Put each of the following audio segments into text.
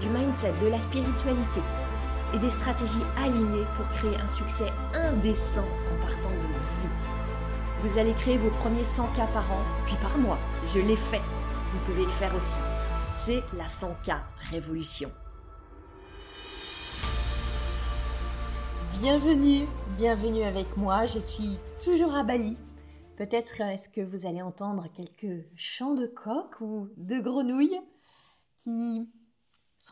du mindset, de la spiritualité et des stratégies alignées pour créer un succès indécent en partant de vous. Vous allez créer vos premiers 100 k par an, puis par mois. Je l'ai fait. Vous pouvez le faire aussi. C'est la 100K Révolution. Bienvenue, bienvenue avec moi. Je suis toujours à Bali Peut-être est-ce que vous allez entendre quelques chants de coq ou de grenouilles qui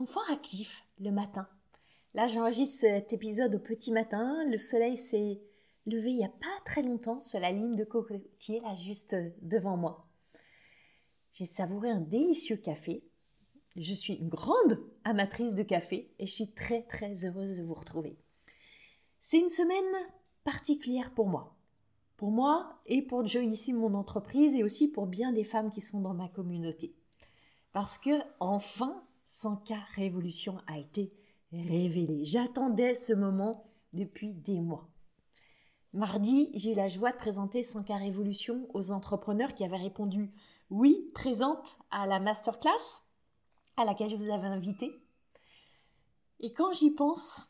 fort actifs le matin. Là, j'enregistre cet épisode au petit matin. Le soleil s'est levé il n'y a pas très longtemps sur la ligne de cocotier, là, juste devant moi. J'ai savouré un délicieux café. Je suis une grande amatrice de café et je suis très très heureuse de vous retrouver. C'est une semaine particulière pour moi pour moi et pour Joe ici, mon entreprise, et aussi pour bien des femmes qui sont dans ma communauté. Parce que, enfin, 100K Révolution a été révélé. J'attendais ce moment depuis des mois. Mardi, j'ai la joie de présenter 100K Révolution aux entrepreneurs qui avaient répondu oui, présente à la masterclass à laquelle je vous avais invité. Et quand j'y pense,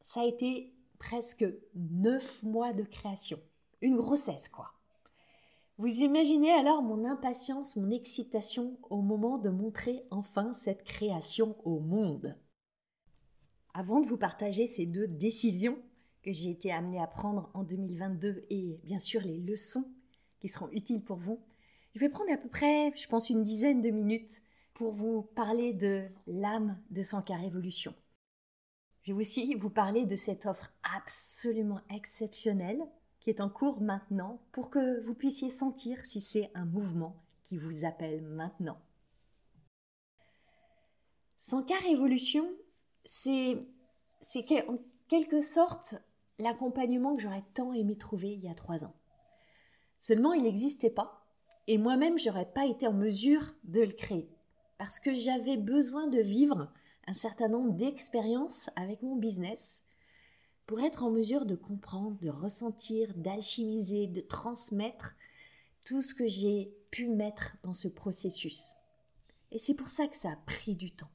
ça a été presque neuf mois de création une grossesse, quoi. Vous imaginez alors mon impatience, mon excitation au moment de montrer enfin cette création au monde. Avant de vous partager ces deux décisions que j'ai été amenée à prendre en 2022 et bien sûr les leçons qui seront utiles pour vous, je vais prendre à peu près, je pense, une dizaine de minutes pour vous parler de l'âme de Sankar Révolution. Je vais aussi vous parler de cette offre absolument exceptionnelle est en cours maintenant pour que vous puissiez sentir si c'est un mouvement qui vous appelle maintenant. Sans cas révolution, c'est en quelque sorte l'accompagnement que j'aurais tant aimé trouver il y a trois ans. Seulement, il n'existait pas et moi-même, j'aurais pas été en mesure de le créer parce que j'avais besoin de vivre un certain nombre d'expériences avec mon business pour être en mesure de comprendre, de ressentir, d'alchimiser, de transmettre tout ce que j'ai pu mettre dans ce processus. Et c'est pour ça que ça a pris du temps.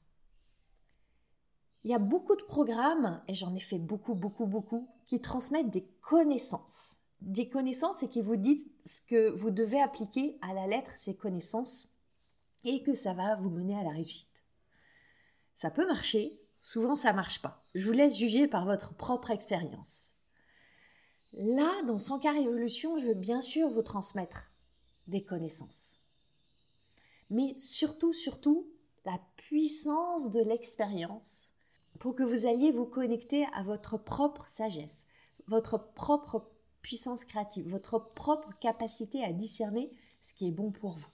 Il y a beaucoup de programmes, et j'en ai fait beaucoup, beaucoup, beaucoup, qui transmettent des connaissances. Des connaissances et qui vous disent ce que vous devez appliquer à la lettre ces connaissances et que ça va vous mener à la réussite. Ça peut marcher, Souvent, ça marche pas. Je vous laisse juger par votre propre expérience. Là, dans 100 cas révolution, je veux bien sûr vous transmettre des connaissances. Mais surtout, surtout, la puissance de l'expérience pour que vous alliez vous connecter à votre propre sagesse, votre propre puissance créative, votre propre capacité à discerner ce qui est bon pour vous.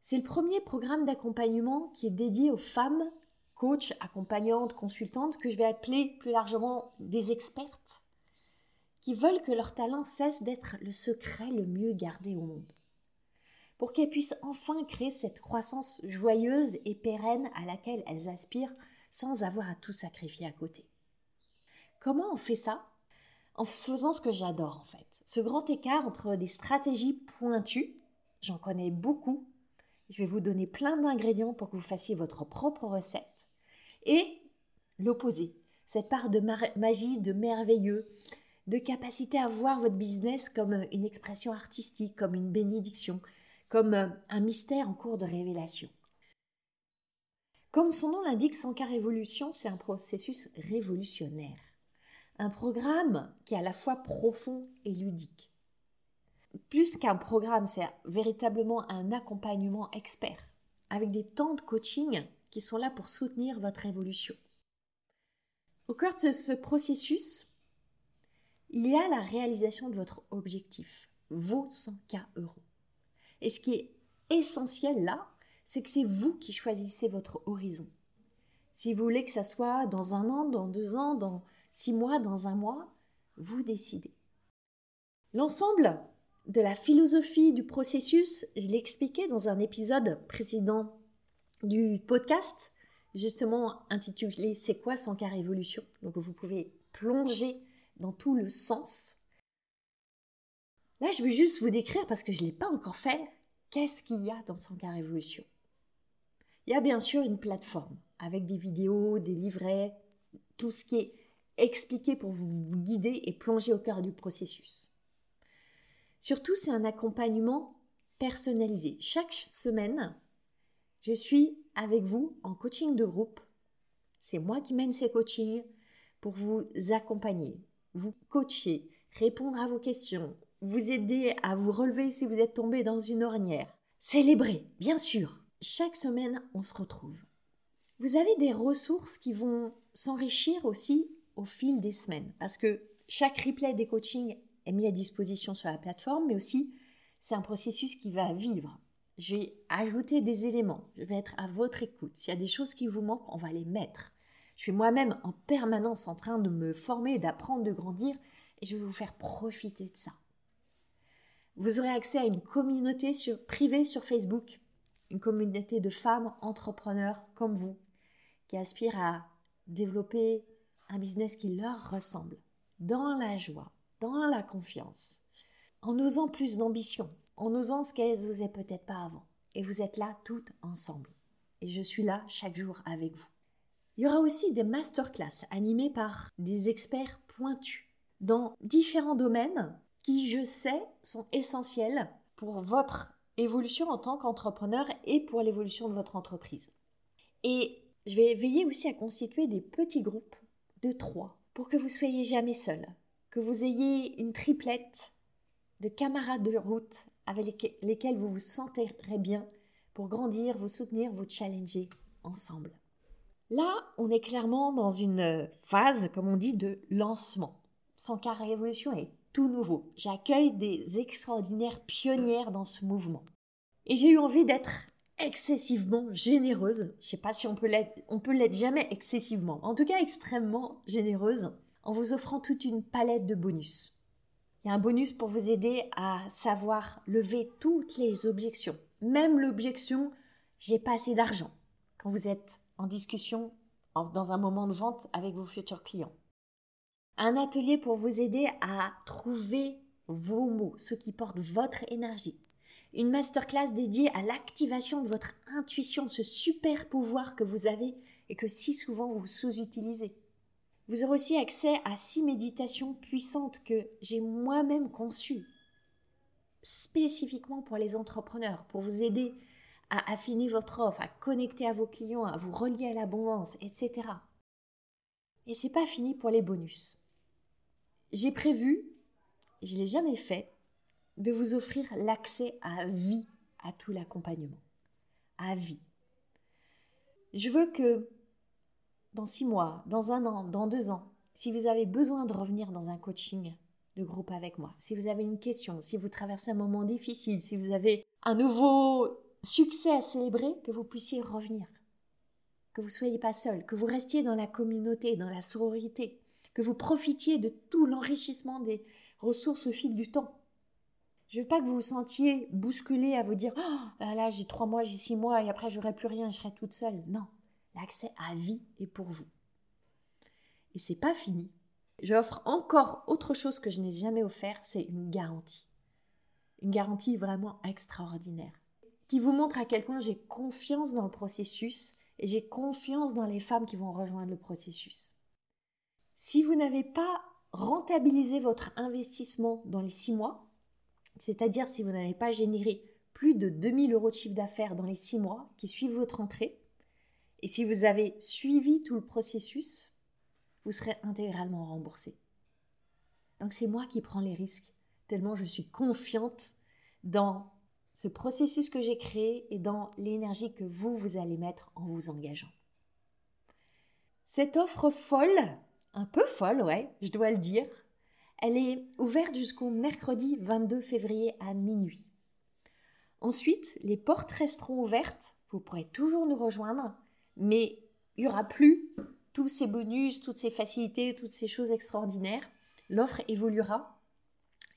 C'est le premier programme d'accompagnement qui est dédié aux femmes coach, accompagnantes, consultantes, que je vais appeler plus largement des expertes, qui veulent que leur talent cesse d'être le secret le mieux gardé au monde. Pour qu'elles puissent enfin créer cette croissance joyeuse et pérenne à laquelle elles aspirent sans avoir à tout sacrifier à côté. Comment on fait ça? En faisant ce que j'adore en fait. Ce grand écart entre des stratégies pointues, j'en connais beaucoup, je vais vous donner plein d'ingrédients pour que vous fassiez votre propre recette. Et l'opposé, cette part de magie, de merveilleux, de capacité à voir votre business comme une expression artistique, comme une bénédiction, comme un mystère en cours de révélation. Comme son nom l'indique, Sankar Révolution, c'est un processus révolutionnaire. Un programme qui est à la fois profond et ludique plus qu'un programme, c'est véritablement un accompagnement expert, avec des temps de coaching qui sont là pour soutenir votre évolution. Au cœur de ce processus, il y a la réalisation de votre objectif, vos 100K euros. Et ce qui est essentiel là, c'est que c'est vous qui choisissez votre horizon. Si vous voulez que ça soit dans un an, dans deux ans, dans six mois, dans un mois, vous décidez. L'ensemble de la philosophie du processus, je l'ai expliqué dans un épisode précédent du podcast, justement intitulé C'est quoi son car évolution Donc vous pouvez plonger dans tout le sens. Là, je vais juste vous décrire, parce que je ne l'ai pas encore fait, qu'est-ce qu'il y a dans son car évolution. Il y a bien sûr une plateforme avec des vidéos, des livrets, tout ce qui est expliqué pour vous guider et plonger au cœur du processus. Surtout, c'est un accompagnement personnalisé. Chaque semaine, je suis avec vous en coaching de groupe. C'est moi qui mène ces coachings pour vous accompagner, vous coacher, répondre à vos questions, vous aider à vous relever si vous êtes tombé dans une ornière. Célébrer, bien sûr. Chaque semaine, on se retrouve. Vous avez des ressources qui vont s'enrichir aussi au fil des semaines parce que chaque replay des coachings est mis à disposition sur la plateforme, mais aussi c'est un processus qui va vivre. Je vais ajouter des éléments, je vais être à votre écoute. S'il y a des choses qui vous manquent, on va les mettre. Je suis moi-même en permanence en train de me former, d'apprendre, de grandir, et je vais vous faire profiter de ça. Vous aurez accès à une communauté privée sur Facebook, une communauté de femmes entrepreneurs comme vous, qui aspirent à développer un business qui leur ressemble, dans la joie, dans la confiance, en osant plus d'ambition, en osant ce qu'elles n'osaient peut-être pas avant. Et vous êtes là toutes ensemble. Et je suis là chaque jour avec vous. Il y aura aussi des masterclass animées par des experts pointus dans différents domaines qui, je sais, sont essentiels pour votre évolution en tant qu'entrepreneur et pour l'évolution de votre entreprise. Et je vais veiller aussi à constituer des petits groupes de trois pour que vous soyez jamais seul, que vous ayez une triplette de camarades de route avec lesquels vous vous sentirez bien pour grandir, vous soutenir, vous challenger ensemble. Là, on est clairement dans une phase, comme on dit, de lancement. Son car Révolution est tout nouveau. J'accueille des extraordinaires pionnières dans ce mouvement. Et j'ai eu envie d'être excessivement généreuse. Je sais pas si on peut l'être, on peut l'être jamais excessivement. En tout cas, extrêmement généreuse en vous offrant toute une palette de bonus. Il y a un bonus pour vous aider à savoir lever toutes les objections. Même l'objection j'ai pas assez d'argent quand vous êtes en discussion dans un moment de vente avec vos futurs clients. Un atelier pour vous aider à trouver vos mots, ceux qui portent votre énergie. Une masterclass dédiée à l'activation de votre intuition, ce super pouvoir que vous avez et que si souvent vous sous-utilisez. Vous aurez aussi accès à six méditations puissantes que j'ai moi-même conçues spécifiquement pour les entrepreneurs, pour vous aider à affiner votre offre, à connecter à vos clients, à vous relier à l'abondance, etc. Et c'est pas fini pour les bonus. J'ai prévu, je l'ai jamais fait, de vous offrir l'accès à vie à tout l'accompagnement. À vie. Je veux que dans six mois, dans un an, dans deux ans, si vous avez besoin de revenir dans un coaching de groupe avec moi, si vous avez une question, si vous traversez un moment difficile, si vous avez un nouveau succès à célébrer, que vous puissiez revenir. Que vous ne soyez pas seul, que vous restiez dans la communauté, dans la sororité, que vous profitiez de tout l'enrichissement des ressources au fil du temps. Je veux pas que vous vous sentiez bousculé à vous dire oh, là, là j'ai trois mois, j'ai six mois et après j'aurai plus rien, je serai toute seule. Non, l'accès à vie est pour vous. Et c'est pas fini. J'offre encore autre chose que je n'ai jamais offert, c'est une garantie. Une garantie vraiment extraordinaire qui vous montre à quel point j'ai confiance dans le processus et j'ai confiance dans les femmes qui vont rejoindre le processus. Si vous n'avez pas rentabilisé votre investissement dans les six mois, c'est-à-dire si vous n'avez pas généré plus de 2000 euros de chiffre d'affaires dans les six mois qui suivent votre entrée, et si vous avez suivi tout le processus, vous serez intégralement remboursé. Donc c'est moi qui prends les risques, tellement je suis confiante dans ce processus que j'ai créé et dans l'énergie que vous, vous allez mettre en vous engageant. Cette offre folle, un peu folle, ouais, je dois le dire, elle est ouverte jusqu'au mercredi 22 février à minuit. Ensuite, les portes resteront ouvertes, vous pourrez toujours nous rejoindre, mais il n'y aura plus tous ces bonus, toutes ces facilités, toutes ces choses extraordinaires. L'offre évoluera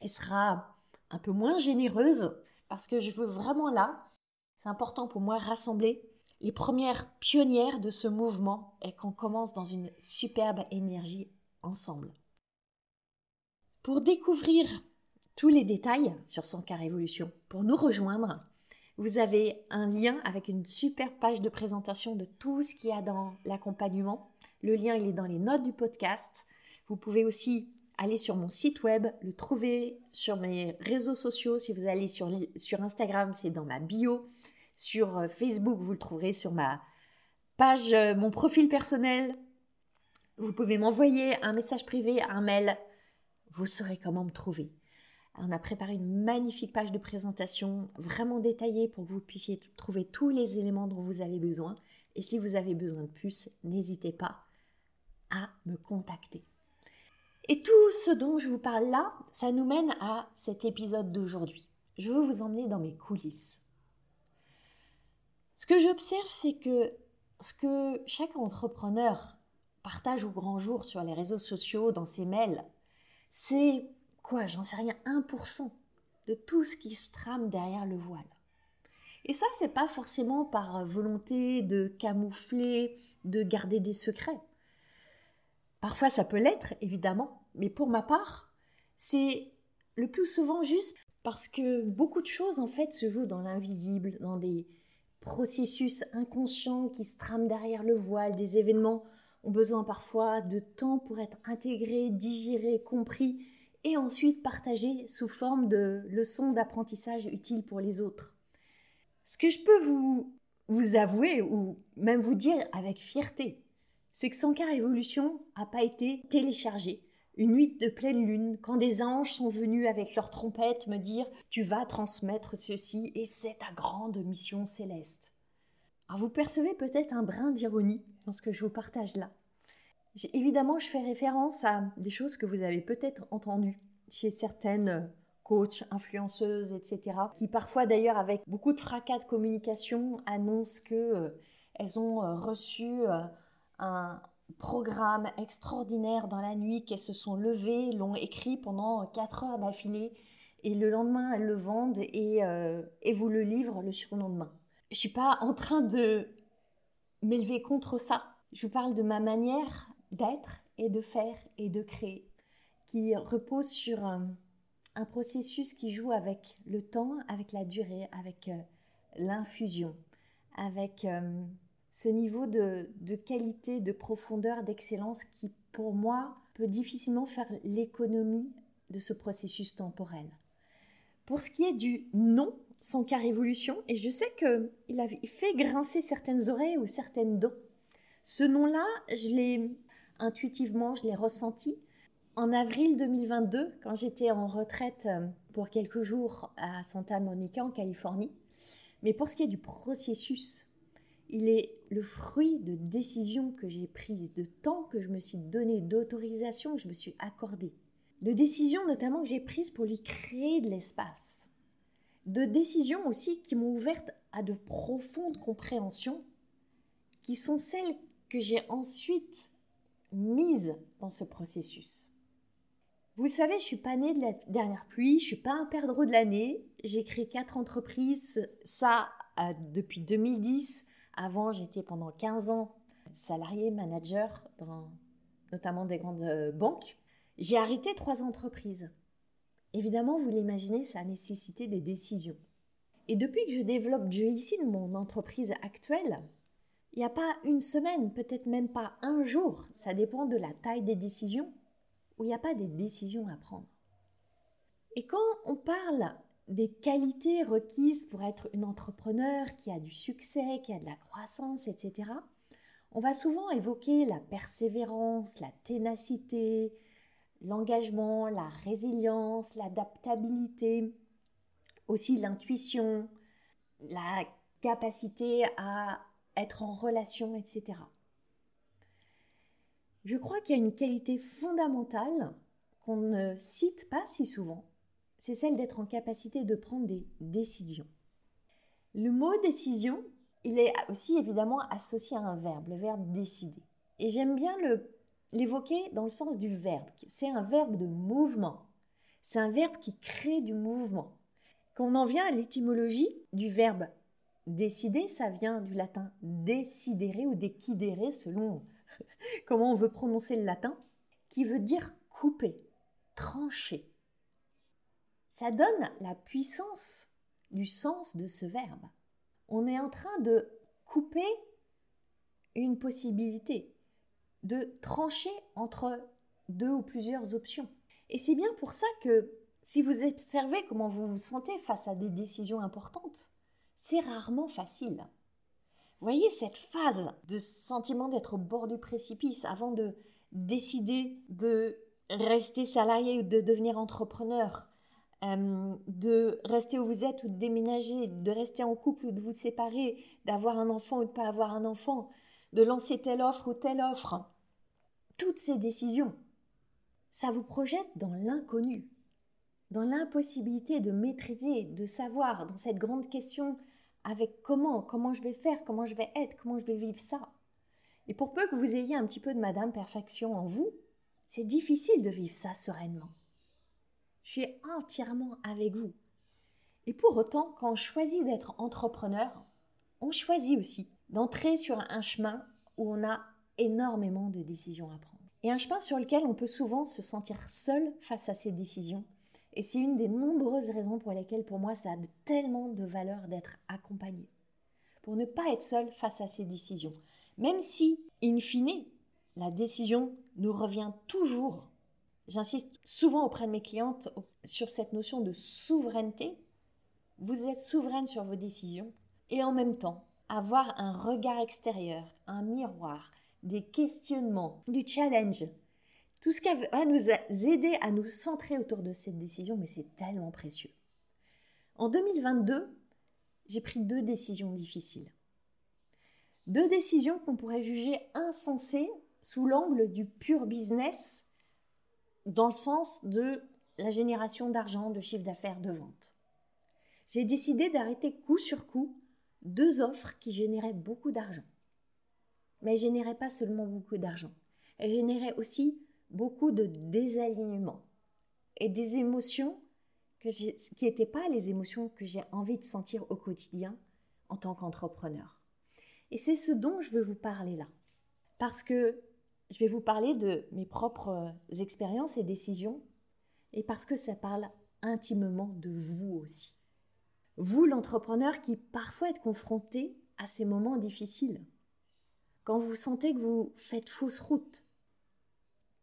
et sera un peu moins généreuse parce que je veux vraiment là, c'est important pour moi, rassembler les premières pionnières de ce mouvement et qu'on commence dans une superbe énergie ensemble. Pour découvrir tous les détails sur son cas Révolution, pour nous rejoindre, vous avez un lien avec une super page de présentation de tout ce qu'il y a dans l'accompagnement. Le lien, il est dans les notes du podcast. Vous pouvez aussi aller sur mon site web, le trouver sur mes réseaux sociaux. Si vous allez sur, sur Instagram, c'est dans ma bio. Sur euh, Facebook, vous le trouverez sur ma page, euh, mon profil personnel. Vous pouvez m'envoyer un message privé, un mail. Vous saurez comment me trouver. On a préparé une magnifique page de présentation vraiment détaillée pour que vous puissiez trouver tous les éléments dont vous avez besoin. Et si vous avez besoin de plus, n'hésitez pas à me contacter. Et tout ce dont je vous parle là, ça nous mène à cet épisode d'aujourd'hui. Je veux vous emmener dans mes coulisses. Ce que j'observe, c'est que ce que chaque entrepreneur partage au grand jour sur les réseaux sociaux, dans ses mails, c'est quoi, j'en sais rien, 1% de tout ce qui se trame derrière le voile. Et ça, c'est pas forcément par volonté de camoufler, de garder des secrets. Parfois, ça peut l'être, évidemment, mais pour ma part, c'est le plus souvent juste parce que beaucoup de choses, en fait, se jouent dans l'invisible, dans des processus inconscients qui se trament derrière le voile, des événements ont besoin parfois de temps pour être intégrés, digérés, compris et ensuite partagés sous forme de leçons d'apprentissage utiles pour les autres. Ce que je peux vous, vous avouer ou même vous dire avec fierté, c'est que Sankar Evolution n'a pas été téléchargé une nuit de pleine lune, quand des anges sont venus avec leurs trompettes me dire Tu vas transmettre ceci et c'est ta grande mission céleste. Alors vous percevez peut-être un brin d'ironie dans ce que je vous partage là. Évidemment, je fais référence à des choses que vous avez peut-être entendues chez certaines coachs, influenceuses, etc., qui parfois d'ailleurs avec beaucoup de fracas de communication annoncent qu'elles euh, ont euh, reçu euh, un, programme extraordinaire dans la nuit, qu'elles se sont levées, l'ont écrit pendant 4 heures d'affilée, et le lendemain, elles le vendent et, euh, et vous le livrent le surlendemain. Je suis pas en train de m'élever contre ça. Je vous parle de ma manière d'être et de faire et de créer, qui repose sur un, processus qui joue avec le temps, avec la durée, avec euh, l'infusion, avec... Euh, ce niveau de, qualité, de profondeur, d'excellence qui, pour moi, peut difficilement faire l'économie de ce processus temporel. Pour ce qui est du non sans car évolution, et je sais qu'il a fait grincer certaines oreilles ou certaines dents, ce nom-là, je l'ai intuitivement, je l'ai ressenti. En avril 2022, quand j'étais en retraite euh, pour quelques jours à Santa Monica, en Californie. Mais pour ce qui est du processus il est le fruit de décisions que j'ai prises, de temps que je me suis donné, d'autorisation que je me suis accordée, de décisions notamment que j'ai prises pour lui créer de l'espace, de décisions aussi qui m'ont ouverte à de profondes compréhensions, qui sont celles que j'ai ensuite mises dans ce processus. Vous le savez, je suis pas née de la dernière pluie, je suis pas un perdreau de l'année. J'ai créé quatre entreprises, ça euh, depuis 2010 avant, j'étais pendant 15 ans salarié, manager, dans notamment des grandes euh, banques. J'ai arrêté trois entreprises. Évidemment, vous l'imaginez, ça a nécessité des décisions. Et depuis que je développe ici, mon entreprise actuelle, il n'y a pas une semaine, peut-être même pas un jour, ça dépend de la taille des décisions, où il n'y a pas des décisions à prendre. Et quand on parle des qualités requises pour être une entrepreneur qui a du succès, qui a de la croissance, etc., on va souvent évoquer la persévérance, la ténacité, l'engagement, la résilience, l'adaptabilité, aussi l'intuition, la capacité à être en relation, etc. Je crois qu'il y a une qualité fondamentale qu'on ne cite pas si souvent, c'est celle d'être en capacité de prendre des décisions. Le mot décision il est aussi évidemment associé à un verbe, le verbe décider. Et j'aime bien l'évoquer dans le sens du verbe. C'est un verbe de mouvement. C'est un verbe qui crée du mouvement. Quand on en vient à l'étymologie du verbe décider, ça vient du latin decidere ou decidere selon comment on veut prononcer le latin, qui veut dire couper, trancher. Ça donne la puissance du sens de ce verbe on est en train de couper une possibilité, de trancher entre deux ou plusieurs options. Et c'est bien pour ça que si vous observez comment vous vous sentez face à des décisions importantes, c'est rarement facile. Vous voyez cette phase de sentiment d'être au bord du précipice avant de décider de rester salarié ou de devenir entrepreneur, euh, de rester où vous êtes ou de déménager, de rester en couple ou de vous séparer, d'avoir un enfant ou de ne pas avoir un enfant, de lancer telle offre ou telle offre. Toutes ces décisions, ça vous projette dans l'inconnu, dans l'impossibilité de maîtriser, de savoir, dans cette grande question avec comment, comment je vais faire, comment je vais être, comment je vais vivre ça. Et pour peu que vous ayez un petit peu de Madame Perfection en vous, c'est difficile de vivre ça sereinement. Je suis entièrement avec vous. Et pour autant, quand on choisit d'être entrepreneur, on choisit aussi d'entrer sur un chemin où on a énormément de décisions à prendre. Et un chemin sur lequel on peut souvent se sentir seul face à ces décisions. Et c'est une des nombreuses raisons pour lesquelles pour moi ça a tellement de valeur d'être accompagné. Pour ne pas être seul face à ces décisions. Même si, in fine, la décision nous revient toujours J'insiste souvent auprès de mes clientes sur cette notion de souveraineté. Vous êtes souveraine sur vos décisions et en même temps avoir un regard extérieur, un miroir, des questionnements, du challenge. Tout ce qui va nous aider à nous centrer autour de cette décision, mais c'est tellement précieux. En 2022, j'ai pris deux décisions difficiles. Deux décisions qu'on pourrait juger insensées sous l'angle du pur business dans le sens de la génération d'argent, de chiffre d'affaires, de vente. J'ai décidé d'arrêter coup sur coup deux offres qui généraient beaucoup d'argent. Mais elles généraient pas seulement beaucoup d'argent, elles généraient aussi beaucoup de désalignement et des émotions que qui n'étaient pas les émotions que j'ai envie de sentir au quotidien en tant qu'entrepreneur. Et c'est ce dont je veux vous parler là. Parce que je vais vous parler de mes propres euh, expériences et décisions, et parce que ça parle intimement de vous aussi. Vous, l'entrepreneur qui parfois êtes confronté à ces moments difficiles, quand vous sentez que vous faites fausse route,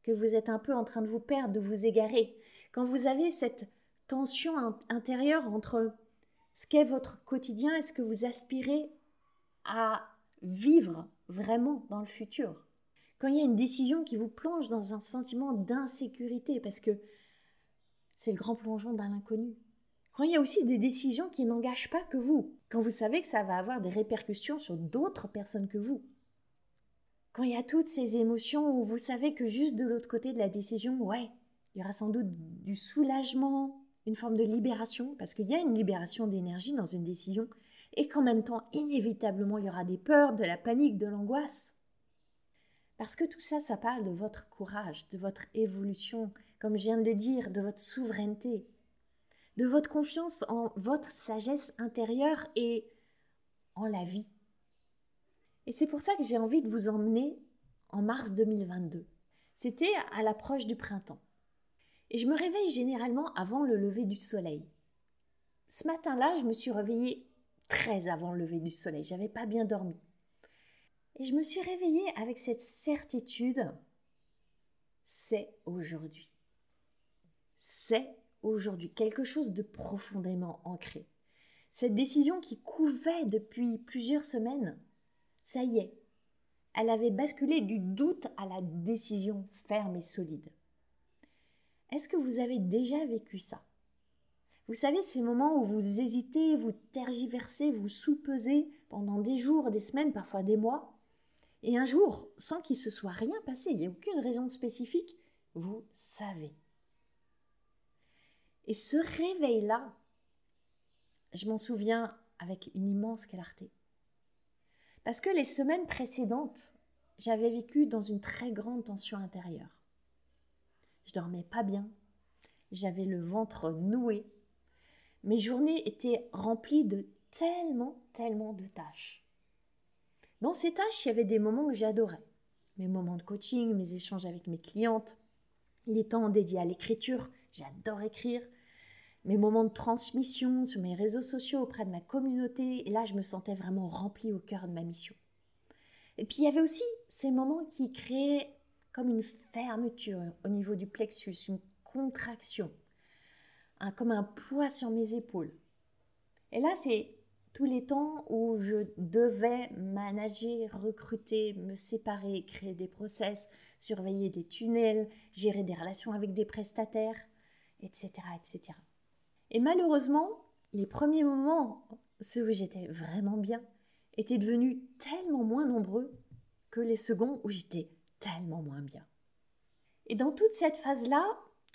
que vous êtes un peu en train de vous perdre, de vous égarer, quand vous avez cette tension intérieure entre ce qu'est votre quotidien et ce que vous aspirez à vivre vraiment dans le futur quand il y a une décision qui vous plonge dans un sentiment d'insécurité, parce que c'est le grand plongeon dans l'inconnu. Quand il y a aussi des décisions qui n'engagent pas que vous, quand vous savez que ça va avoir des répercussions sur d'autres personnes que vous. Quand il y a toutes ces émotions où vous savez que juste de l'autre côté de la décision, ouais, il y aura sans doute du soulagement, une forme de libération, parce qu'il y a une libération d'énergie dans une décision, et qu'en même temps, inévitablement, il y aura des peurs, de la panique, de l'angoisse. Parce que tout ça, ça parle de votre courage, de votre évolution, comme je viens de le dire, de votre souveraineté, de votre confiance en votre sagesse intérieure et en la vie. Et c'est pour ça que j'ai envie de vous emmener en mars 2022. C'était à l'approche du printemps. Et je me réveille généralement avant le lever du soleil. Ce matin-là, je me suis réveillée très avant le lever du soleil. J'avais pas bien dormi. Et je me suis réveillée avec cette certitude, c'est aujourd'hui. C'est aujourd'hui quelque chose de profondément ancré. Cette décision qui couvait depuis plusieurs semaines, ça y est, elle avait basculé du doute à la décision ferme et solide. Est-ce que vous avez déjà vécu ça? Vous savez, ces moments où vous hésitez, vous tergiversez, vous soupesez pendant des jours, des semaines, parfois des mois, et un jour, sans qu'il se soit rien passé, il n'y a aucune raison spécifique, vous savez. Et ce réveil-là, je m'en souviens avec une immense clarté. Parce que les semaines précédentes, j'avais vécu dans une très grande tension intérieure. Je dormais pas bien, j'avais le ventre noué, mes journées étaient remplies de tellement, tellement de tâches. Dans ces tâches, il y avait des moments que j'adorais. Mes moments de coaching, mes échanges avec mes clientes, les temps dédiés à l'écriture, j'adore écrire, mes moments de transmission sur mes réseaux sociaux auprès de ma communauté, et là je me sentais vraiment remplie au cœur de ma mission. Et puis il y avait aussi ces moments qui créaient comme une fermeture au niveau du plexus, une contraction, comme un poids sur mes épaules. Et là c'est tous les temps où je devais manager, recruter, me séparer, créer des process, surveiller des tunnels, gérer des relations avec des prestataires, etc., etc. Et malheureusement, les premiers moments, ceux où j'étais vraiment bien, étaient devenus tellement moins nombreux que les seconds où j'étais tellement moins bien. Et dans toute cette phase-là,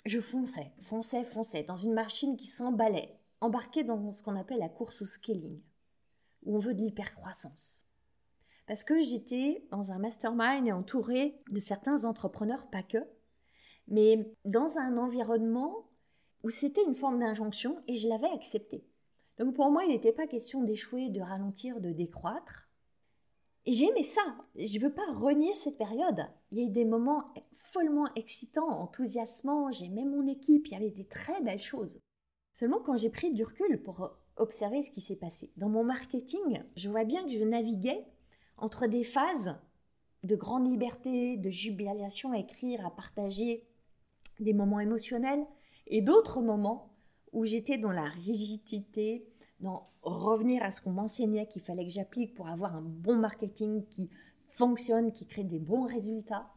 je fonçais, fonçais, fonçais dans une machine qui s'emballait, embarquée dans ce qu'on appelle la course au scaling, où on veut de l'hypercroissance. Parce que j'étais dans un mastermind et entourée de certains entrepreneurs, pas que, mais dans un environnement où c'était une forme d'injonction et je l'avais accepté. Donc pour moi, il n'était pas question d'échouer, de ralentir, de décroître. Et j'aimais ça. Je ne veux pas renier cette période. Il y a eu des moments follement excitants, enthousiasmants. J'aimais mon équipe. Il y avait des très belles choses. Seulement quand j'ai pris du recul pour observer ce qui s'est passé. Dans mon marketing, je vois bien que je naviguais entre des phases de grande liberté, de jubilation à écrire, à partager des moments émotionnels, et d'autres moments où j'étais dans la rigidité, dans revenir à ce qu'on m'enseignait qu'il fallait que j'applique pour avoir un bon marketing qui fonctionne, qui crée des bons résultats.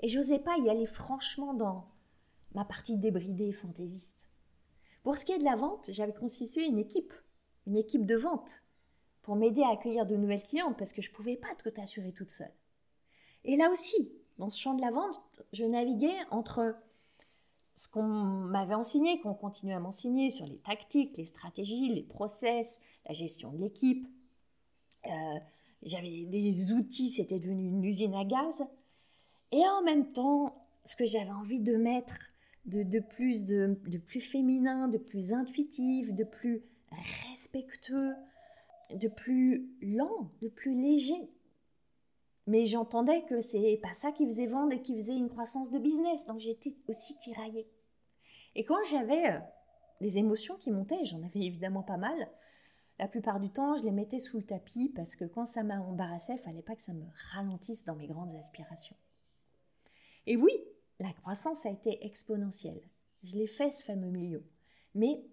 Et j'osais pas y aller franchement dans ma partie débridée et fantaisiste. Pour ce qui est de la vente, j'avais constitué une équipe, une équipe de vente, pour m'aider à accueillir de nouvelles clientes parce que je ne pouvais pas tout assurer toute seule. Et là aussi, dans ce champ de la vente, je naviguais entre ce qu'on m'avait enseigné, qu'on continue à m'enseigner sur les tactiques, les stratégies, les process, la gestion de l'équipe. Euh, j'avais des outils, c'était devenu une usine à gaz. Et en même temps, ce que j'avais envie de mettre de, plus, de, de, plus féminin, de plus intuitif, de plus respectueux, de plus lent, de plus léger. Mais j'entendais que c'est pas ça qui faisait vendre et qui faisait une croissance de business. Donc j'étais aussi tiraillée. Et quand j'avais euh, les émotions qui montaient, j'en avais évidemment pas mal, la plupart du temps, je les mettais sous le tapis parce que quand ça m'embarrassait, il fallait pas que ça me ralentisse dans mes grandes aspirations. Et oui, la croissance a été exponentielle. Je l'ai fait ce fameux million. Mais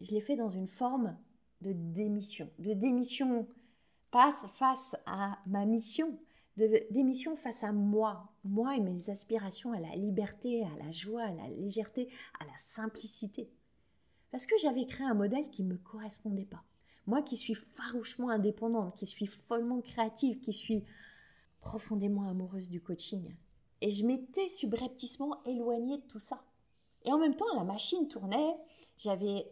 je l'ai fait dans une forme de démission, de démission face à ma mission, de démission face à moi, moi et mes aspirations à la liberté, à la joie, à la légèreté, à la simplicité. Parce que j'avais créé un modèle qui ne me correspondait pas. Moi qui suis farouchement indépendante, qui suis follement créative, qui suis profondément amoureuse du coaching. Et je m'étais subrepticement éloignée de tout ça. Et en même temps, la machine tournait, j'avais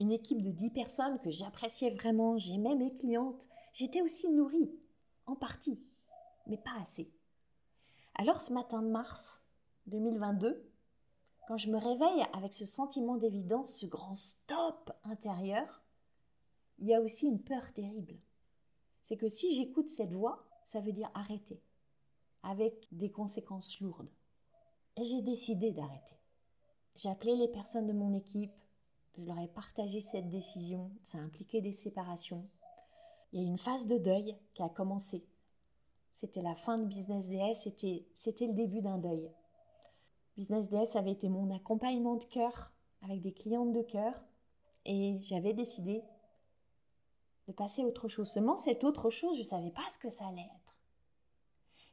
une équipe de 10 personnes que j'appréciais vraiment, j'aimais mes clientes, J'étais aussi nourrie, en partie, mais pas assez. Alors ce matin de mars 2022, quand je me réveille avec ce sentiment d'évidence, ce grand stop intérieur, il y a aussi une peur terrible. C'est que si j'écoute cette voix, ça veut dire arrêter, avec des conséquences lourdes. Et j'ai décidé d'arrêter. J'ai appelé les personnes de mon équipe, je leur ai partagé cette décision, ça impliquait des séparations, il y a une phase de deuil qui a commencé. C'était la fin de Business DS, c'était, c'était le début d'un deuil. Business DS avait été mon accompagnement de cœur avec des clientes de cœur et j'avais décidé de passer à autre chose. Seulement, cette autre chose, je ne savais pas ce que ça allait être.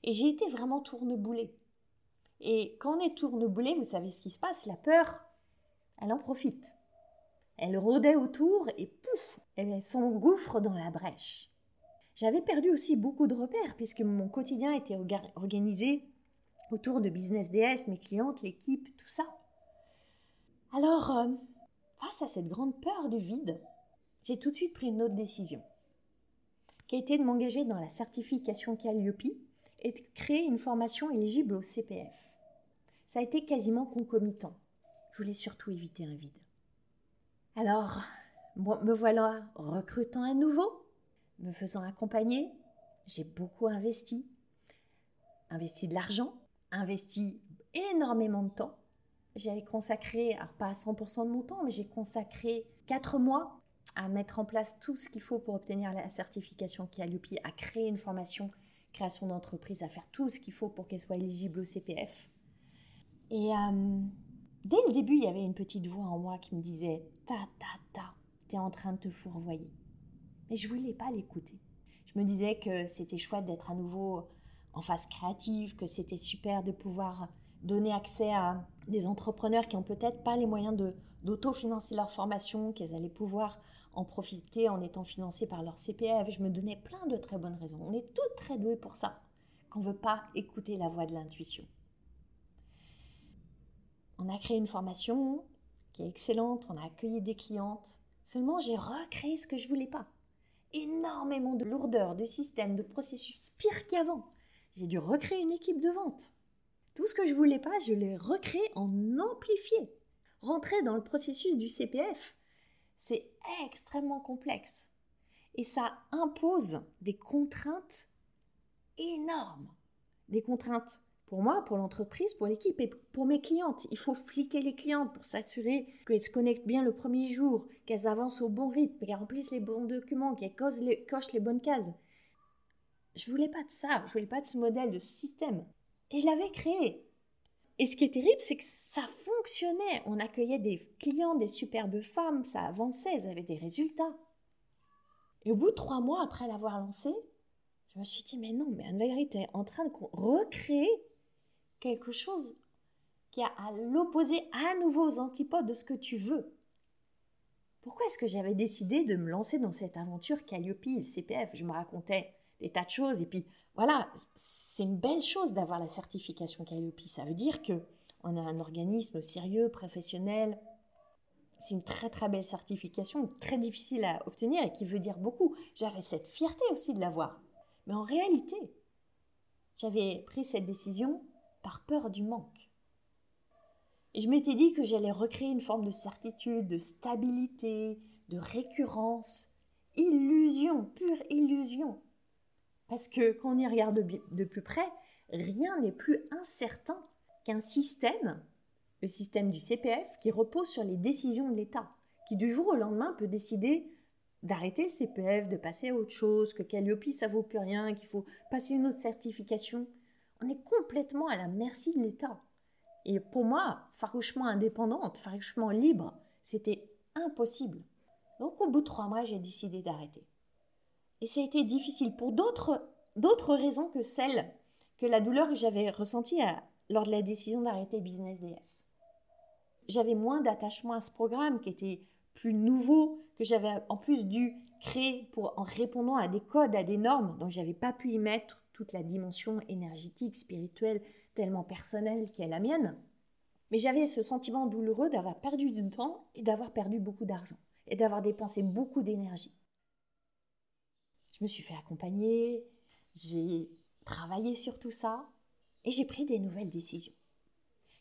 Et j'ai été vraiment tourneboulée. Et quand on est tourneboulé, vous savez ce qui se passe, la peur, elle en profite. Elle rôdait autour et pouf, elle s'engouffre dans la brèche. J'avais perdu aussi beaucoup de repères puisque mon quotidien était organisé autour de Business DS, mes clientes, l'équipe, tout ça. Alors, euh, face à cette grande peur du vide, j'ai tout de suite pris une autre décision. qui a été de m'engager dans la certification Calliope et de créer une formation éligible au CPF. Ça a été quasiment concomitant. Je voulais surtout éviter un vide. Alors, me voilà recrutant à nouveau, me faisant accompagner. J'ai beaucoup investi, investi de l'argent, investi énormément de temps. J'ai consacré, alors pas à 100% de mon temps, mais j'ai consacré 4 mois à mettre en place tout ce qu'il faut pour obtenir la certification Calliope, à créer une formation création d'entreprise, à faire tout ce qu'il faut pour qu'elle soit éligible au CPF. Et euh, dès le début, il y avait une petite voix en moi qui me disait ta ta ta, t'es en train de te fourvoyer. Mais je voulais pas l'écouter. Je me disais que c'était chouette d'être à nouveau en phase créative, que c'était super de pouvoir donner accès à des entrepreneurs qui ont peut-être pas les moyens de d'autofinancer leur formation, qu'elles allaient pouvoir en profiter en étant financées par leur CPF. Je me donnais plein de très bonnes raisons. On est toutes très douées pour ça, qu'on veut pas écouter la voix de l'intuition. On a créé une formation qui est excellente, on a accueilli des clientes. Seulement, j'ai recréé ce que je voulais pas. Énormément de lourdeur, de système, de processus, pire qu'avant. J'ai dû recréer une équipe de vente. Tout ce que je voulais pas, je l'ai recréé en amplifié. Rentrer dans le processus du CPF, c'est extrêmement complexe. Et ça impose des contraintes énormes. Des contraintes pour moi, pour l'entreprise, pour l'équipe et pour mes clientes. Il faut fliquer les clientes pour s'assurer qu'elles se connectent bien le premier jour, qu'elles avancent au bon rythme, qu'elles remplissent les bons documents, qu'elles cochent les bonnes cases. Je voulais pas de ça, je voulais pas de ce modèle, de ce système. Et je l'avais créé. Et ce qui est terrible, c'est que ça fonctionnait. On accueillait des clients, des superbes femmes, ça avançait, elles avaient des résultats. Et au bout de trois mois après l'avoir lancé, je me suis dit, mais non, mais Anne-Valérie, tu es en train de recréer quelque chose qui est à l'opposé, à nouveau aux antipodes de ce que tu veux. Pourquoi est-ce que j'avais décidé de me lancer dans cette aventure Calliope et CPF Je me racontais des tas de choses et puis voilà, c'est une belle chose d'avoir la certification Calliope. Ça veut dire que on a un organisme sérieux, professionnel. C'est une très très belle certification, très difficile à obtenir et qui veut dire beaucoup. J'avais cette fierté aussi de l'avoir. Mais en réalité, j'avais pris cette décision par peur du manque. Et je m'étais dit que j'allais recréer une forme de certitude, de stabilité, de récurrence. Illusion, pure illusion. Parce que quand on y regarde de plus près, rien n'est plus incertain qu'un système, le système du CPF, qui repose sur les décisions de l'État, qui du jour au lendemain peut décider d'arrêter le CPF, de passer à autre chose, que Calliope ça vaut plus rien, qu'il faut passer une autre certification. On est complètement à la merci de l'État. Et pour moi, farouchement indépendante, farouchement libre, c'était impossible. Donc au bout de trois mois, j'ai décidé d'arrêter. Et ça a été difficile pour d'autres, raisons que celles que la douleur que j'avais ressentie lors de la décision d'arrêter Business DS. J'avais moins d'attachement à ce programme qui était plus nouveau, que j'avais en plus dû créer pour, en répondant à des codes, à des normes, donc j'avais pas pu y mettre toute la dimension énergétique, spirituelle, tellement personnelle qui est la mienne. Mais j'avais ce sentiment douloureux d'avoir perdu du temps et d'avoir perdu beaucoup d'argent et d'avoir dépensé beaucoup d'énergie. Je me suis fait accompagner, j'ai travaillé sur tout ça et j'ai pris des nouvelles décisions.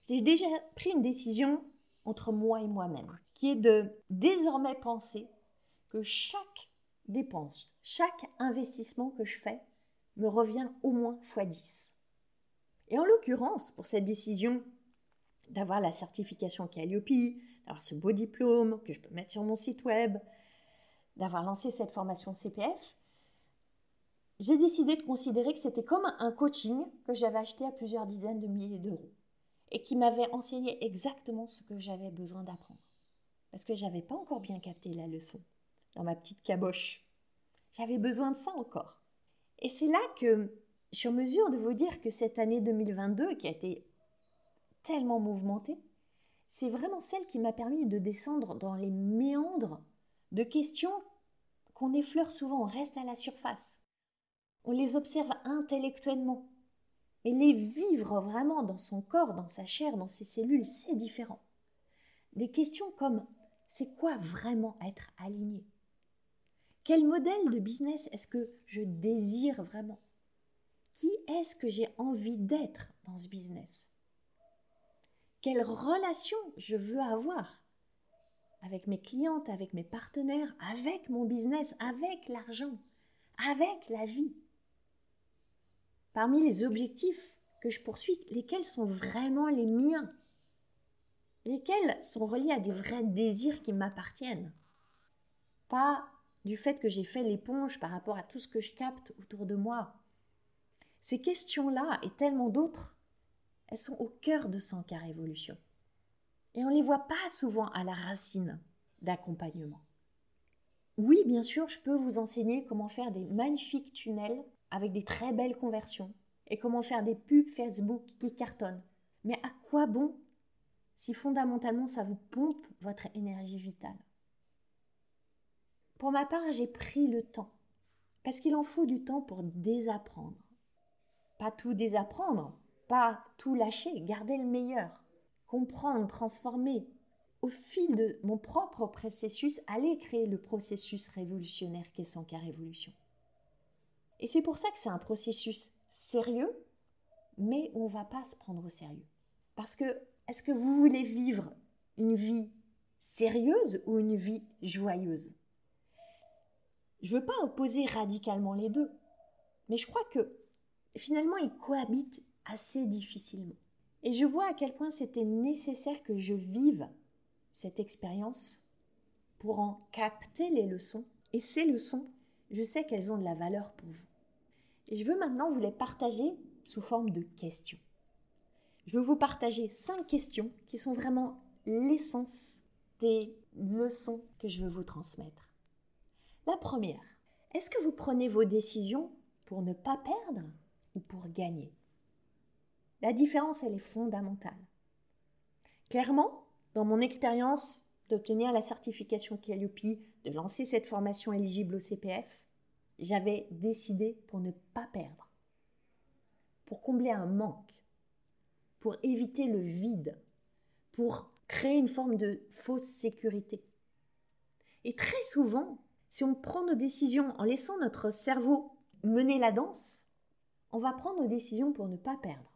J'ai déjà pris une décision entre moi et moi-même, qui est de désormais penser que chaque dépense, chaque investissement que je fais me revient au moins x 10. Et en l'occurrence, pour cette décision d'avoir la certification Calliope, d'avoir ce beau diplôme que je peux mettre sur mon site web, d'avoir lancé cette formation CPF, j'ai décidé de considérer que c'était comme un coaching que j'avais acheté à plusieurs dizaines de milliers d'euros et qui m'avait enseigné exactement ce que j'avais besoin d'apprendre. Parce que j'avais pas encore bien capté la leçon dans ma petite caboche. J'avais besoin de ça encore. Et c'est là que je suis en mesure de vous dire que cette année 2022, qui a été tellement mouvementée, c'est vraiment celle qui m'a permis de descendre dans les méandres de questions qu'on effleure souvent, on reste à la surface. On les observe intellectuellement. Mais les vivre vraiment dans son corps, dans sa chair, dans ses cellules, c'est différent. Des questions comme c'est quoi vraiment être aligné? Quel modèle de business est-ce que je désire vraiment? Qui est-ce que j'ai envie d'être dans ce business? Quelle relation je veux avoir avec mes clientes, avec mes partenaires, avec mon business, avec l'argent, avec la vie? Parmi les objectifs que je poursuis, lesquels sont vraiment les miens? Lesquels sont reliés à des vrais désirs qui m'appartiennent? Pas du fait que j'ai fait l'éponge par rapport à tout ce que je capte autour de moi. Ces questions-là et tellement d'autres, elles sont au cœur de 100 Révolution. Et on ne les voit pas souvent à la racine d'accompagnement. Oui, bien sûr, je peux vous enseigner comment faire des magnifiques tunnels avec des très belles conversions et comment faire des pubs Facebook qui cartonnent. Mais à quoi bon si fondamentalement ça vous pompe votre énergie vitale? Pour ma part, j'ai pris le temps, parce qu'il en faut du temps pour désapprendre. Pas tout désapprendre, pas tout lâcher, garder le meilleur, comprendre, transformer. Au fil de mon propre processus, aller créer le processus révolutionnaire qu'est Sanka Révolution. Et c'est pour ça que c'est un processus sérieux, mais on ne va pas se prendre au sérieux. Parce que, est-ce que vous voulez vivre une vie sérieuse ou une vie joyeuse? Je ne veux pas opposer radicalement les deux, mais je crois que finalement ils cohabitent assez difficilement. Et je vois à quel point c'était nécessaire que je vive cette expérience pour en capter les leçons. Et ces leçons, je sais qu'elles ont de la valeur pour vous. Et je veux maintenant vous les partager sous forme de questions. Je veux vous partager cinq questions qui sont vraiment l'essence des leçons que je veux vous transmettre. La première, est-ce que vous prenez vos décisions pour ne pas perdre ou pour gagner? La différence, elle est fondamentale. Clairement, dans mon expérience d'obtenir la certification Calliope, de lancer cette formation éligible au CPF, j'avais décidé pour ne pas perdre, pour combler un manque, pour éviter le vide, pour créer une forme de fausse sécurité. Et très souvent, si on prend nos décisions en laissant notre cerveau mener la danse, on va prendre nos décisions pour ne pas perdre.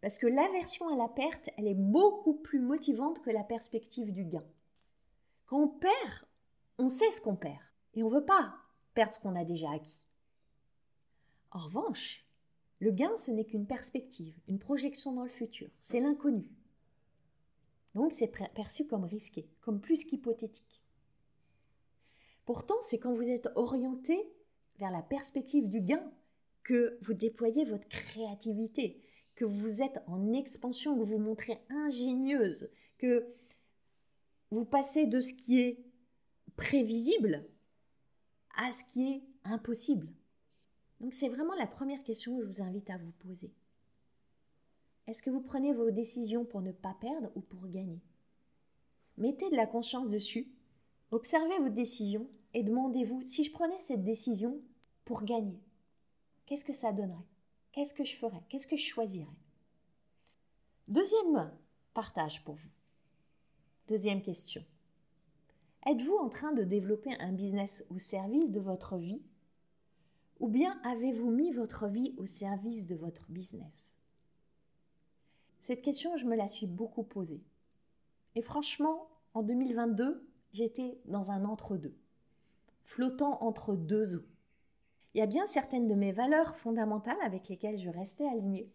Parce que l'aversion à la perte, elle est beaucoup plus motivante que la perspective du gain. Quand on perd, on sait ce qu'on perd. Et on ne veut pas perdre ce qu'on a déjà acquis. En revanche, le gain, ce n'est qu'une perspective, une projection dans le futur, c'est l'inconnu. Donc c'est perçu comme risqué, comme plus qu'hypothétique. Pourtant, c'est quand vous êtes orienté vers la perspective du gain que vous déployez votre créativité, que vous êtes en expansion, que vous vous montrez ingénieuse, que vous passez de ce qui est prévisible à ce qui est impossible. Donc c'est vraiment la première question que je vous invite à vous poser. Est-ce que vous prenez vos décisions pour ne pas perdre ou pour gagner? Mettez de la conscience dessus, observez vos décisions et demandez-vous si je prenais cette décision pour gagner, qu'est-ce que ça donnerait? Qu'est-ce que je ferais? Qu'est-ce que je choisirais? Deuxième partage pour vous. Deuxième question. Êtes-vous en train de développer un business au service de votre vie Ou bien avez-vous mis votre vie au service de votre business? Cette question, je me la suis beaucoup posée. Et franchement, en 2022, j'étais dans un entre-deux, flottant entre deux eaux. Il y a bien certaines de mes valeurs fondamentales avec lesquelles je restais alignée,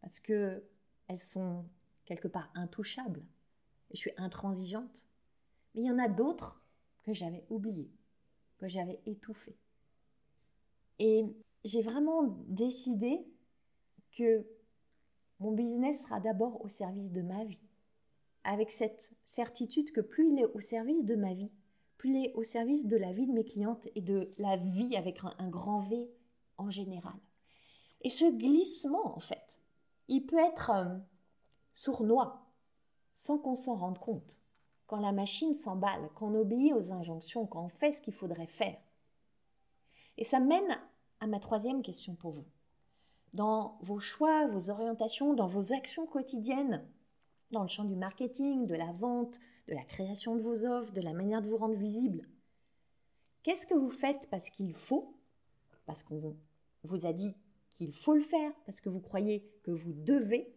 parce que elles sont quelque part intouchables. Je suis intransigeante. Mais il y en a d'autres que j'avais oubliées, que j'avais étouffées. Et j'ai vraiment décidé que mon business sera d'abord au service de ma vie, avec cette certitude que plus il est au service de ma vie, plus il est au service de la vie de mes clientes et de la vie avec un, grand V en général. Et ce glissement, en fait, il peut être euh, sournois, sans qu'on s'en rende compte quand la machine s'emballe, quand on obéit aux injonctions, quand on fait ce qu'il faudrait faire. Et ça mène à ma troisième question pour vous. Dans vos choix, vos orientations, dans vos actions quotidiennes, dans le champ du marketing, de la vente, de la création de vos offres, de la manière de vous rendre visible, Qu'est-ce que vous faites parce qu'il faut, parce qu'on vous a dit qu'il faut le faire, parce que vous croyez que vous devez,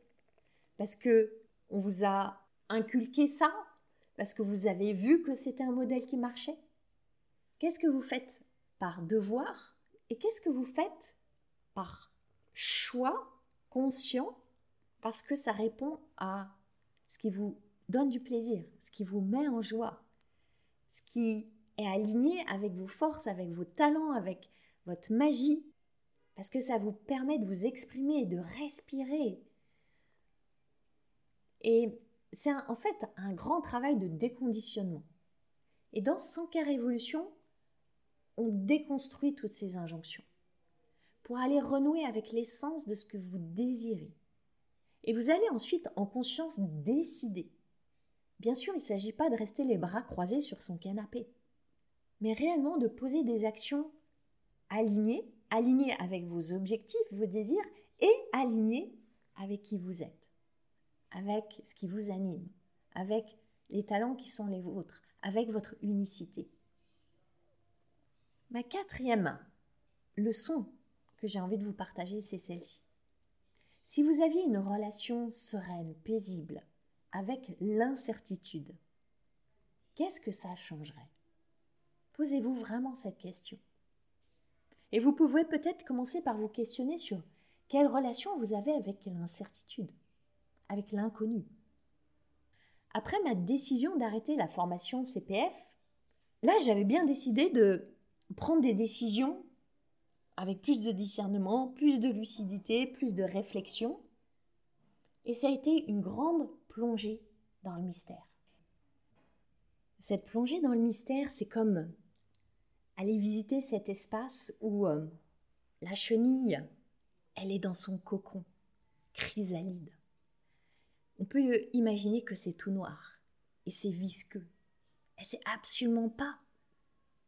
parce que on vous a inculqué ça, parce que vous avez vu que c'était un modèle qui marchait. Qu'est-ce que vous faites par devoir et qu'est-ce que vous faites par choix conscient parce que ça répond à ce qui vous donne du plaisir, ce qui vous met en joie, ce qui est aligné avec vos forces, avec vos talents, avec votre magie, parce que ça vous permet de vous exprimer, de respirer. Et c'est en fait un grand travail de déconditionnement. Et dans 100 révolution, on déconstruit toutes ces injonctions pour aller renouer avec l'essence de ce que vous désirez. Et vous allez ensuite en conscience décider. Bien sûr, il ne s'agit pas de rester les bras croisés sur son canapé, mais réellement de poser des actions alignées, alignées avec vos objectifs, vos désirs, et alignées avec qui vous êtes, avec ce qui vous anime, avec les talents qui sont les vôtres, avec votre unicité. Ma quatrième leçon que j'ai envie de vous partager, c'est celle-ci. Si vous aviez une relation sereine, paisible, avec l'incertitude, qu'est-ce que ça changerait? Posez-vous vraiment cette question. Et vous pouvez peut-être commencer par vous questionner sur quelle relation vous avez avec l'incertitude, avec l'inconnu. Après ma décision d'arrêter la formation CPF, là j'avais bien décidé de prendre des décisions avec plus de discernement, plus de lucidité, plus de réflexion. Et ça a été une grande plongée dans le mystère. Cette plongée dans le mystère, c'est comme aller visiter cet espace où euh, la chenille, elle est dans son cocon, chrysalide. On peut imaginer que c'est tout noir et c'est visqueux. Et c'est absolument pas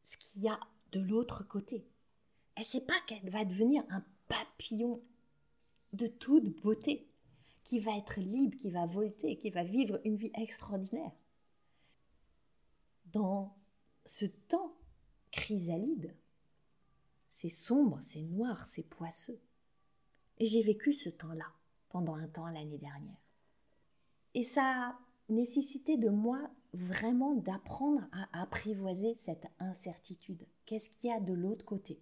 ce qu'il y a de l'autre côté. Elle sait pas qu'elle va devenir un papillon de toute beauté, qui va être libre, qui va volter, qui va vivre une vie extraordinaire. Dans ce temps chrysalide, c'est sombre, c'est noir, c'est poisseux. Et j'ai vécu ce temps-là pendant un temps l'année dernière. Et ça a nécessité de moi vraiment d'apprendre à apprivoiser cette incertitude. Qu'est-ce qu'il y a de l'autre côté?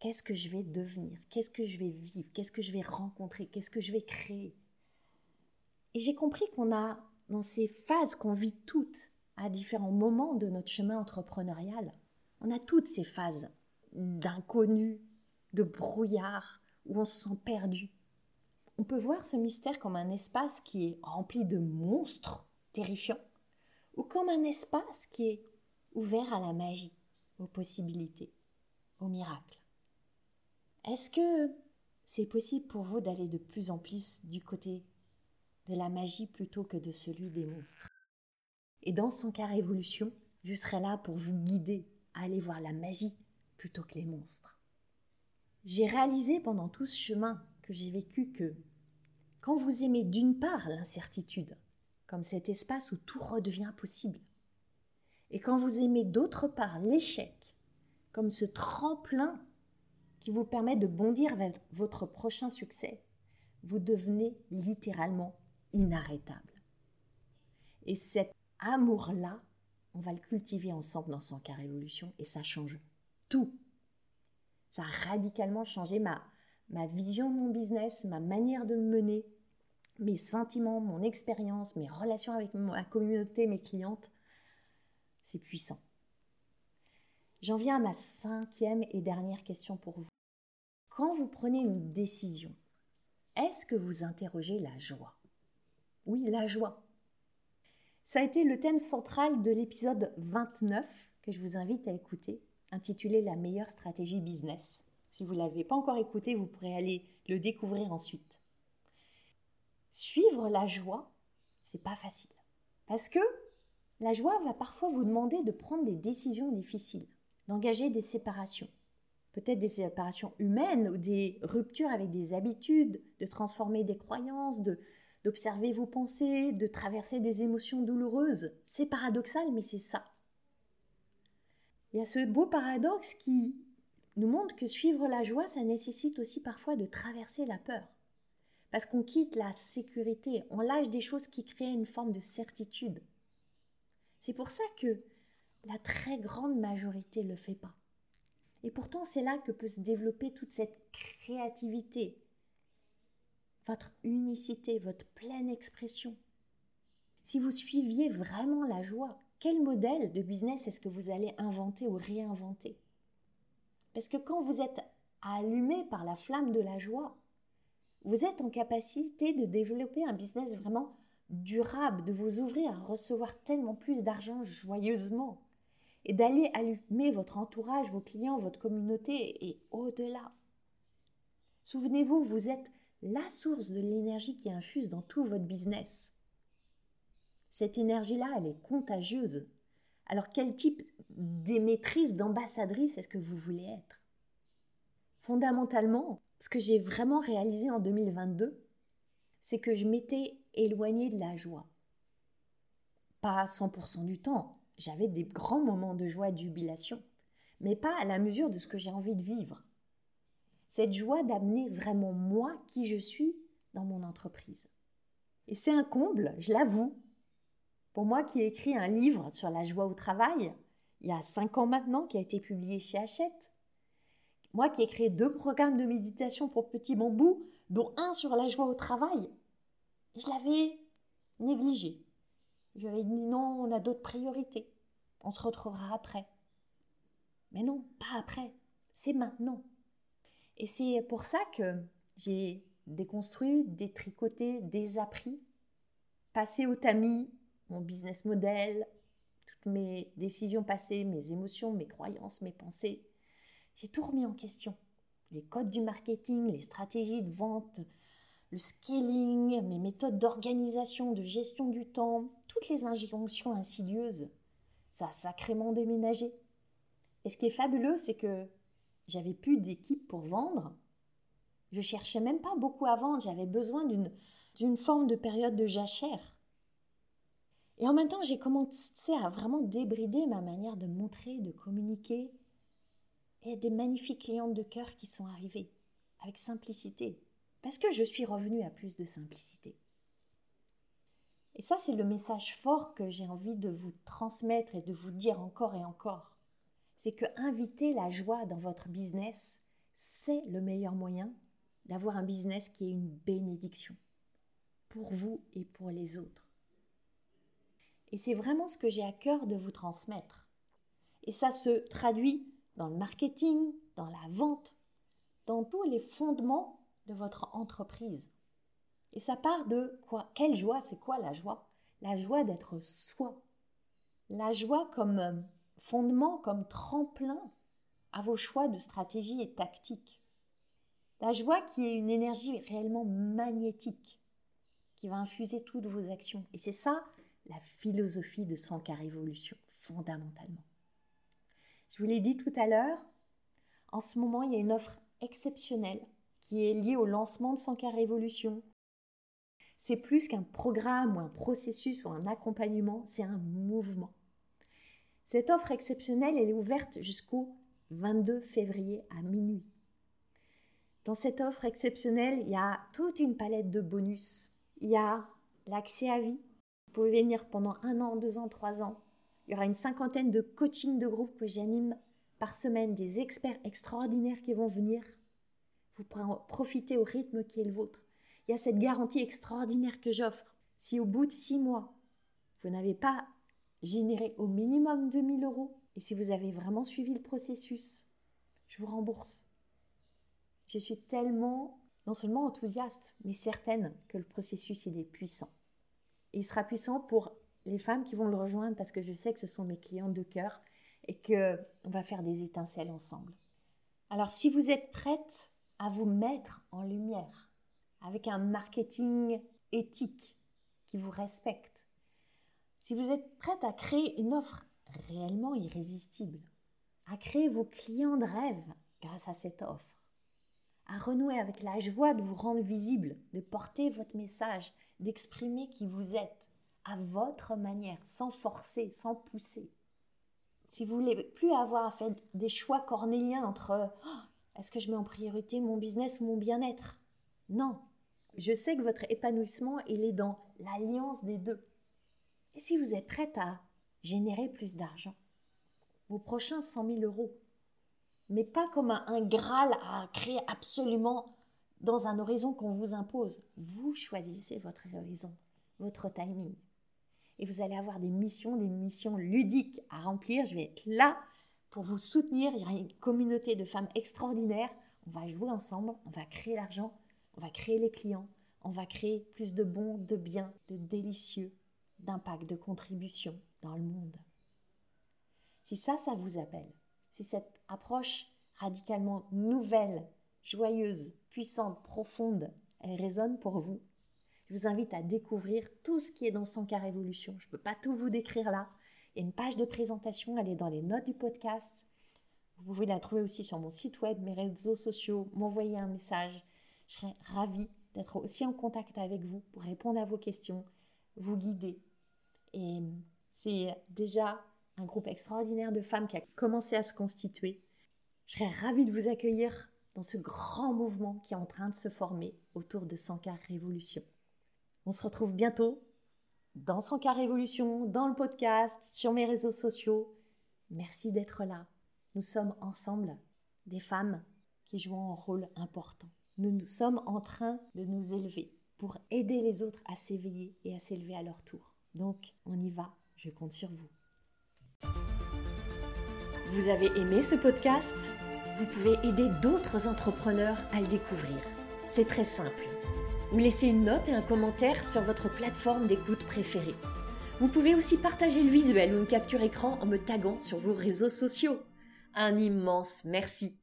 Qu'est-ce que je vais devenir? Qu'est-ce que je vais vivre? Qu'est-ce que je vais rencontrer? Qu'est-ce que je vais créer? Et j'ai compris qu'on a, dans ces phases qu'on vit toutes, à différents moments de notre chemin entrepreneurial, on a toutes ces phases d'inconnu, de brouillard, où on se sent perdu. On peut voir ce mystère comme un espace qui est rempli de monstres terrifiants, ou comme un espace qui est ouvert à la magie, aux possibilités, aux miracles. Est-ce que c'est possible pour vous d'aller de plus en plus du côté de la magie plutôt que de celui des monstres? Et dans son cas évolution, je serai là pour vous guider à aller voir la magie plutôt que les monstres. J'ai réalisé pendant tout ce chemin que j'ai vécu que quand vous aimez d'une part l'incertitude, comme cet espace où tout redevient possible. Et quand vous aimez d'autre part l'échec, comme ce tremplin qui vous permet de bondir vers votre prochain succès, vous devenez littéralement inarrêtable. Et cet amour-là, on va le cultiver ensemble dans son cas révolution et ça change tout. Ça a radicalement changé ma, ma vision de mon business, ma manière de le mener, mes sentiments, mon expérience, mes relations avec ma communauté, mes clientes, c'est puissant. J'en viens à ma cinquième et dernière question pour vous. Quand vous prenez une décision, est-ce que vous interrogez la joie? Oui, la joie. Ça a été le thème central de l'épisode 29 que je vous invite à écouter, intitulé La meilleure stratégie business. Si vous ne l'avez pas encore écouté, vous pourrez aller le découvrir ensuite. Suivre la joie, c'est pas facile. Parce que la joie va parfois vous demander de prendre des décisions difficiles, d'engager des séparations. Peut-être des séparations humaines ou des ruptures avec des habitudes, de transformer des croyances, de, d'observer vos pensées, de traverser des émotions douloureuses. C'est paradoxal, mais c'est ça. Il y a ce beau paradoxe qui nous montre que suivre la joie, ça nécessite aussi parfois de traverser la peur. Parce qu'on quitte la sécurité, on lâche des choses qui créent une forme de certitude. C'est pour ça que la très grande majorité ne le fait pas. Et pourtant, c'est là que peut se développer toute cette créativité, votre unicité, votre pleine expression. Si vous suiviez vraiment la joie, quel modèle de business est-ce que vous allez inventer ou réinventer? Parce que quand vous êtes allumé par la flamme de la joie, vous êtes en capacité de développer un business vraiment durable, de vous ouvrir à recevoir tellement plus d'argent joyeusement et d'aller allumer votre entourage, vos clients, votre communauté et au-delà. Souvenez-vous, vous êtes la source de l'énergie qui infuse dans tout votre business. Cette énergie-là, elle est contagieuse. Alors quel type d'émettrice, d'ambassadrice est-ce que vous voulez être? Fondamentalement, ce que j'ai vraiment réalisé en 2022, c'est que je m'étais éloignée de la joie. Pas à 100% du temps, j'avais des grands moments de joie et de jubilation, mais pas à la mesure de ce que j'ai envie de vivre. Cette joie d'amener vraiment moi qui je suis dans mon entreprise. Et c'est un comble, je l'avoue. Pour moi qui ai écrit un livre sur la joie au travail, il y a cinq ans maintenant, qui a été publié chez Hachette, moi qui ai créé deux programmes de méditation pour Petit Bambou, dont un sur la joie au travail, je l'avais négligé. Je lui avais dit non, on a d'autres priorités. On se retrouvera après. Mais non, pas après. C'est maintenant. Et c'est pour ça que j'ai déconstruit, détricoté, désappris, passé au tamis mon business model, toutes mes décisions passées, mes émotions, mes croyances, mes pensées. J'ai tout remis en question. Les codes du marketing, les stratégies de vente, le scaling, mes méthodes d'organisation, de gestion du temps, toutes les injonctions insidieuses. Ça a sacrément déménagé. Et ce qui est fabuleux, c'est que j'avais plus d'équipe pour vendre. Je cherchais même pas beaucoup à vendre, j'avais besoin d'une, forme de période de jachère. Et en même temps, j'ai commencé à vraiment débrider ma manière de montrer, de communiquer. Et des magnifiques clientes de cœur qui sont arrivées, avec simplicité, parce que je suis revenue à plus de simplicité. Et ça, c'est le message fort que j'ai envie de vous transmettre et de vous dire encore et encore. C'est que inviter la joie dans votre business, c'est le meilleur moyen d'avoir un business qui est une bénédiction pour vous et pour les autres. Et c'est vraiment ce que j'ai à cœur de vous transmettre. Et ça se traduit dans le marketing, dans la vente, dans tous les fondements de votre entreprise. Et ça part de quoi? Quelle joie C'est quoi la joie? La joie d'être soi. La joie comme euh, fondement, comme tremplin à vos choix de stratégie et tactique. La joie qui est une énergie réellement magnétique, qui va infuser toutes vos actions. Et c'est ça la philosophie de Sankar Révolution, fondamentalement. Je vous l'ai dit tout à l'heure, en ce moment, il y a une offre exceptionnelle qui est liée au lancement de Sankar Révolution. C'est plus qu'un programme ou un processus ou un accompagnement, c'est un mouvement. Cette offre exceptionnelle, elle est ouverte jusqu'au 22 février à minuit. Dans cette offre exceptionnelle, il y a toute une palette de bonus. Il y a l'accès à vie, vous pouvez venir pendant un an, deux ans, trois ans. Il y aura une cinquantaine de coachings de groupe que j'anime par semaine, des experts extraordinaires qui vont venir. Vous pourrez profiter au rythme qui est le vôtre. Il y a cette garantie extraordinaire que j'offre. Si au bout de six mois, vous n'avez pas généré au minimum 2000 euros, et si vous avez vraiment suivi le processus, je vous rembourse. Je suis tellement, non seulement enthousiaste, mais certaine que le processus, est puissant il sera puissant pour les femmes qui vont le rejoindre parce que je sais que ce sont mes clientes de cœur et que on va faire des étincelles ensemble. Alors si vous êtes prête à vous mettre en lumière avec un marketing éthique qui vous respecte, si vous êtes prête à créer une offre réellement irrésistible, à créer vos clients de rêve grâce à cette offre, à renouer avec la joie de vous rendre visible, de porter votre message d'exprimer qui vous êtes à votre manière, sans forcer, sans pousser. si vous voulez plus avoir à faire des choix cornéliens entre oh, est-ce que je mets en priorité mon business ou mon bien-être? Non. Je sais que votre épanouissement, il est dans l'alliance des deux. Et si vous êtes prête à générer plus d'argent, vos prochains 100 000 euros, mais pas comme un, Graal à créer absolument dans un horizon qu'on vous impose. Vous choisissez votre horizon, votre timing. Et vous allez avoir des missions, des missions ludiques à remplir. Je vais être là pour vous soutenir. Il y aura une communauté de femmes extraordinaires. On va jouer ensemble, on va créer l'argent, on va créer les clients, on va créer plus de bons, de bien, de délicieux, d'impact, de contribution dans le monde. Si ça, ça vous appelle, si cette approche radicalement nouvelle, joyeuse, puissante, profonde, elle résonne pour vous, je vous invite à découvrir tout ce qui est dans son cas Révolution. Je ne peux pas tout vous décrire là. Il y a une page de présentation, elle est dans les notes du podcast. Vous pouvez la trouver aussi sur mon site web, mes réseaux sociaux, m'envoyer un message. Je serais ravie d'être aussi en contact avec vous pour répondre à vos questions, vous guider. Et c'est déjà un groupe extraordinaire de femmes qui a commencé à se constituer. Je serais ravie de vous accueillir dans ce grand mouvement qui est en train de se former autour de 100K Révolution. On se retrouve bientôt dans 100K Révolution, dans le podcast, sur mes réseaux sociaux. Merci d'être là. Nous sommes ensemble des femmes qui jouent un rôle important. Nous, nous sommes en train de nous élever pour aider les autres à s'éveiller et à s'élever à leur tour. Donc, on y va, je compte sur vous. Vous avez aimé ce podcast? Vous pouvez aider d'autres entrepreneurs à le découvrir. C'est très simple. Vous laissez une note et un commentaire sur votre plateforme d'écoute préférée. Vous pouvez aussi partager le visuel ou une capture écran en me taguant sur vos réseaux sociaux. Un immense merci.